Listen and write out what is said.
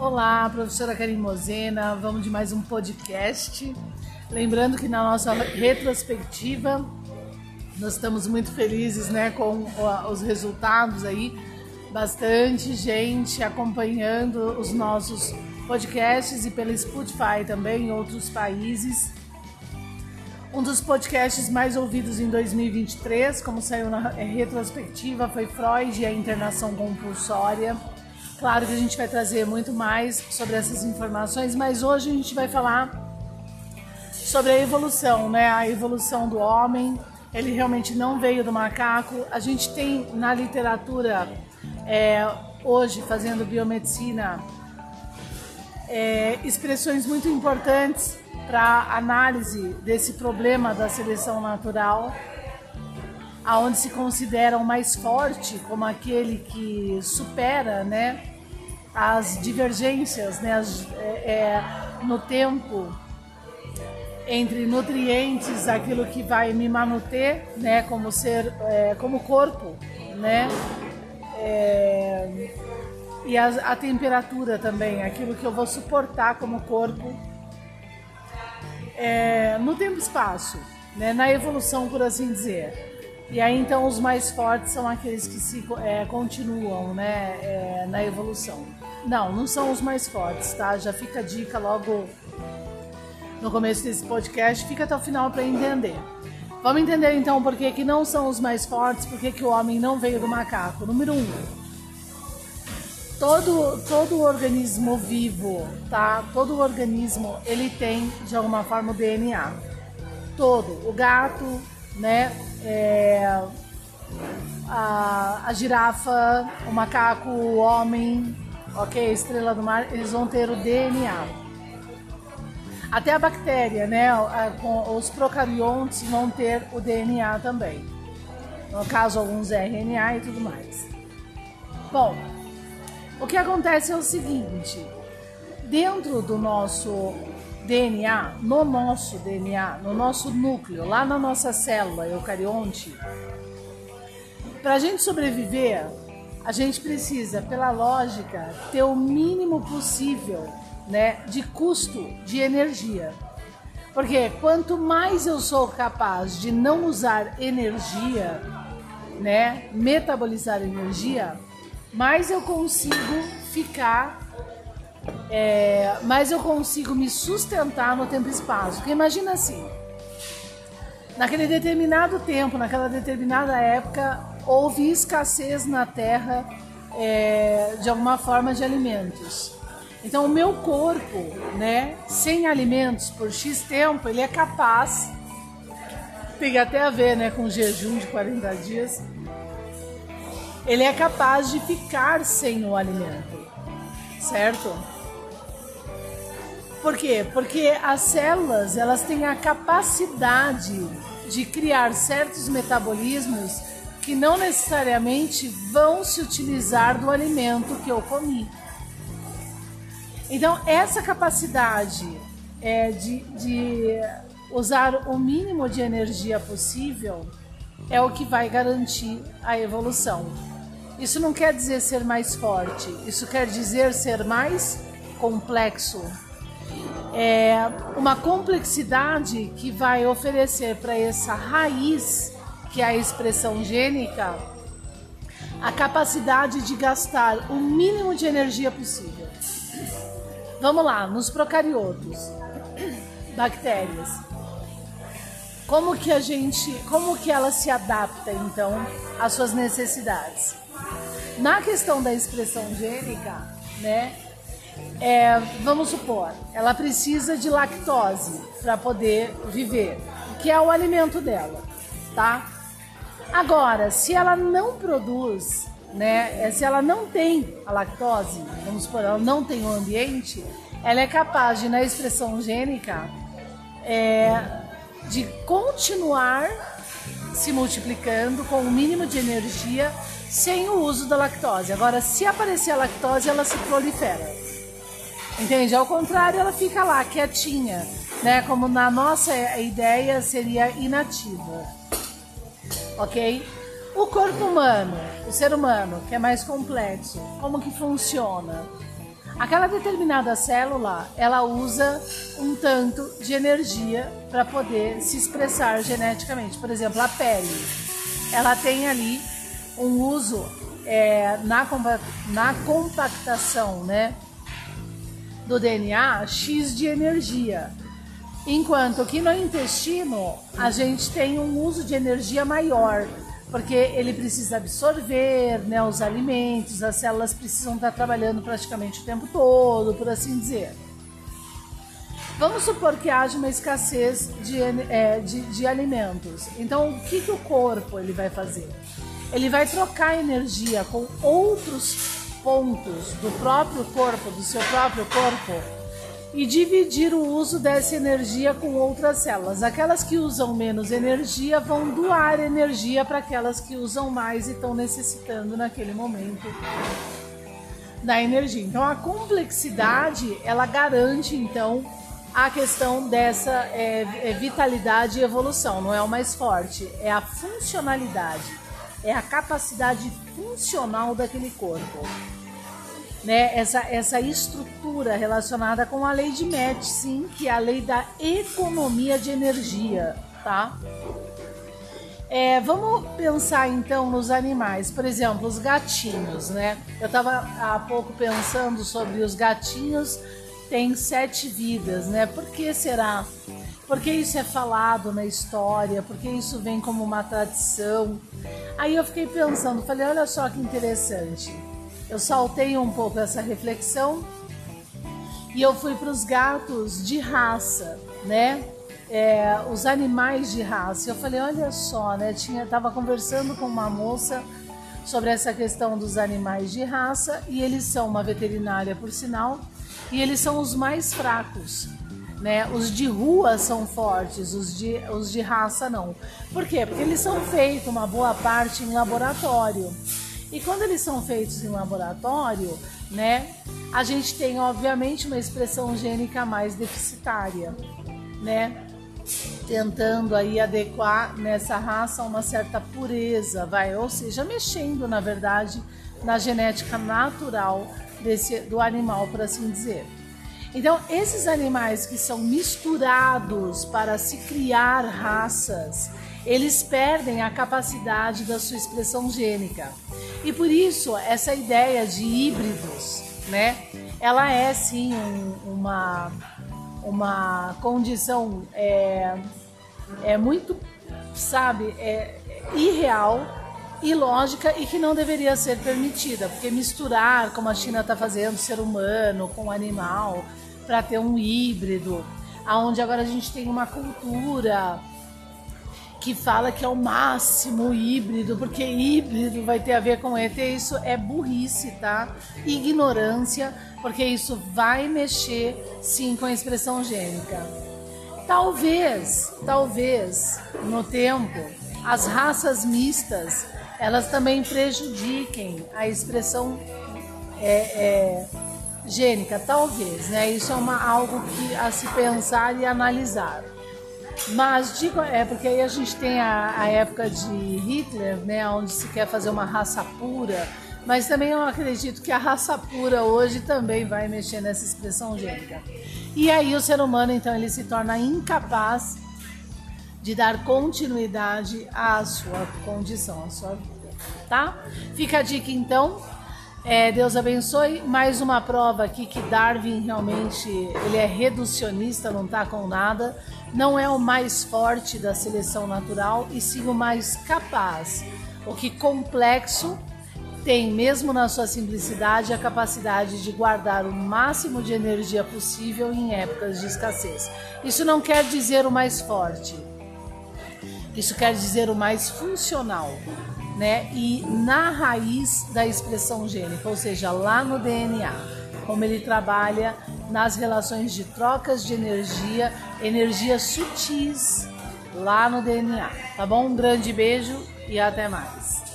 Olá, professora Karim Mozena, vamos de mais um podcast. Lembrando que na nossa retrospectiva nós estamos muito felizes né, com os resultados aí, bastante gente acompanhando os nossos podcasts e pela Spotify também em outros países. Um dos podcasts mais ouvidos em 2023, como saiu na retrospectiva, foi Freud e a internação compulsória. Claro que a gente vai trazer muito mais sobre essas informações, mas hoje a gente vai falar sobre a evolução, né? A evolução do homem. Ele realmente não veio do macaco. A gente tem na literatura é, hoje fazendo biomedicina é, expressões muito importantes para análise desse problema da seleção natural, aonde se considera o mais forte como aquele que supera, né, as divergências, né, as, é, é, no tempo entre nutrientes, aquilo que vai me manter, né, como ser, é, como corpo, né, é, e a, a temperatura também, aquilo que eu vou suportar como corpo é, no tempo e espaço, né, na evolução, por assim dizer. E aí então os mais fortes são aqueles que se é, continuam né, é, na evolução. Não, não são os mais fortes, tá? Já fica a dica logo no começo desse podcast, fica até o final para entender. Vamos entender então por que, que não são os mais fortes, por que, que o homem não veio do macaco. Número um, todo todo organismo vivo, tá? Todo organismo ele tem de alguma forma o DNA. Todo, o gato, né? É, a, a girafa, o macaco, o homem, ok? Estrela do mar, eles vão ter o DNA. Até a bactéria, né? Os procariontes vão ter o DNA também. No caso, alguns RNA e tudo mais. Bom, o que acontece é o seguinte: dentro do nosso DNA, no nosso DNA, no nosso núcleo, lá na nossa célula eucarionte, para a gente sobreviver, a gente precisa, pela lógica, ter o mínimo possível né, de custo de energia. Porque quanto mais eu sou capaz de não usar energia, né, metabolizar energia, mais eu consigo ficar, é, mais eu consigo me sustentar no tempo e espaço. Porque imagina assim, naquele determinado tempo, naquela determinada época, houve escassez na Terra é, de alguma forma de alimentos. Então o meu corpo, né, sem alimentos por X tempo, ele é capaz, tem até a ver né, com jejum de 40 dias, ele é capaz de ficar sem o alimento, certo? Por quê? Porque as células elas têm a capacidade de criar certos metabolismos que não necessariamente vão se utilizar do alimento que eu comi. Então essa capacidade é, de, de usar o mínimo de energia possível é o que vai garantir a evolução. Isso não quer dizer ser mais forte, isso quer dizer ser mais complexo. É uma complexidade que vai oferecer para essa raiz, que é a expressão gênica, a capacidade de gastar o mínimo de energia possível. Vamos lá, nos procariotos, bactérias. Como que a gente, como que ela se adapta então às suas necessidades? Na questão da expressão gênica, né? É, vamos supor, ela precisa de lactose para poder viver, que é o alimento dela, tá? Agora, se ela não produz, né? É, se ela não tem a lactose, vamos supor, ela não tem o ambiente, ela é capaz de, na expressão gênica, é, de continuar se multiplicando com o mínimo de energia sem o uso da lactose. Agora, se aparecer a lactose, ela se prolifera. Entende? Ao contrário, ela fica lá, quietinha, né? Como na nossa ideia seria inativa. Ok? O corpo humano, o ser humano, que é mais complexo, como que funciona? Aquela determinada célula, ela usa um tanto de energia para poder se expressar geneticamente. Por exemplo, a pele, ela tem ali um uso é, na, na compactação, né, do DNA X de energia. Enquanto que no intestino a gente tem um uso de energia maior, porque ele precisa absorver né, os alimentos, as células precisam estar trabalhando praticamente o tempo todo, por assim dizer. Vamos supor que haja uma escassez de, é, de, de alimentos. Então, o que, que o corpo ele vai fazer? Ele vai trocar energia com outros pontos do próprio corpo, do seu próprio corpo, e dividir o uso dessa energia com outras células. Aquelas que usam menos energia vão doar energia para aquelas que usam mais e estão necessitando naquele momento da energia. Então a complexidade ela garante então a questão dessa é, é vitalidade e evolução. Não é o mais forte, é a funcionalidade, é a capacidade funcional daquele corpo né, essa, essa estrutura relacionada com a lei de sim, que é a lei da economia de energia, tá? É, vamos pensar então nos animais, por exemplo, os gatinhos, né? Eu estava há pouco pensando sobre os gatinhos têm sete vidas, né? Por que será? Porque isso é falado na história, porque isso vem como uma tradição. Aí eu fiquei pensando, falei, olha só que interessante eu saltei um pouco essa reflexão e eu fui para os gatos de raça, né? É, os animais de raça. Eu falei, olha só, né? Tinha, tava conversando com uma moça sobre essa questão dos animais de raça e eles são uma veterinária, por sinal, e eles são os mais fracos. Né? Os de rua são fortes, os de, os de raça não. Por quê? Porque eles são feitos uma boa parte em laboratório. E quando eles são feitos em laboratório, né, a gente tem obviamente uma expressão gênica mais deficitária, né? Tentando aí adequar nessa raça uma certa pureza, vai, ou seja, mexendo na verdade na genética natural desse do animal, por assim dizer. Então, esses animais que são misturados para se criar raças, eles perdem a capacidade da sua expressão gênica. E por isso, essa ideia de híbridos, né, ela é sim um, uma, uma condição é, é muito, sabe, é, irreal, ilógica e que não deveria ser permitida, porque misturar, como a China está fazendo, ser humano com animal, para ter um híbrido, aonde agora a gente tem uma cultura que fala que é o máximo híbrido, porque híbrido vai ter a ver com ET, isso é burrice, tá? Ignorância, porque isso vai mexer sim com a expressão gênica. Talvez, talvez, no tempo, as raças mistas, elas também prejudiquem a expressão é, é, gênica, talvez, né? Isso é uma, algo que a se pensar e analisar. Mas digo, é porque aí a gente tem a, a, época de Hitler, né, onde se quer fazer uma raça pura, mas também eu acredito que a raça pura hoje também vai mexer nessa expressão gênica. E aí o ser humano então ele se torna incapaz de dar continuidade à sua condição, à sua vida, tá? Fica a dica então. É, Deus abençoe. Mais uma prova aqui que Darwin realmente ele é reducionista, não tá com nada não é o mais forte da seleção natural e sim o mais capaz. O que complexo tem, mesmo na sua simplicidade, a capacidade de guardar o máximo de energia possível em épocas de escassez. Isso não quer dizer o mais forte, isso quer dizer o mais funcional. Né? E na raiz da expressão gênica, ou seja, lá no DNA, como ele trabalha nas relações de trocas de energia, energias sutis lá no DNA. Tá bom? Um grande beijo e até mais.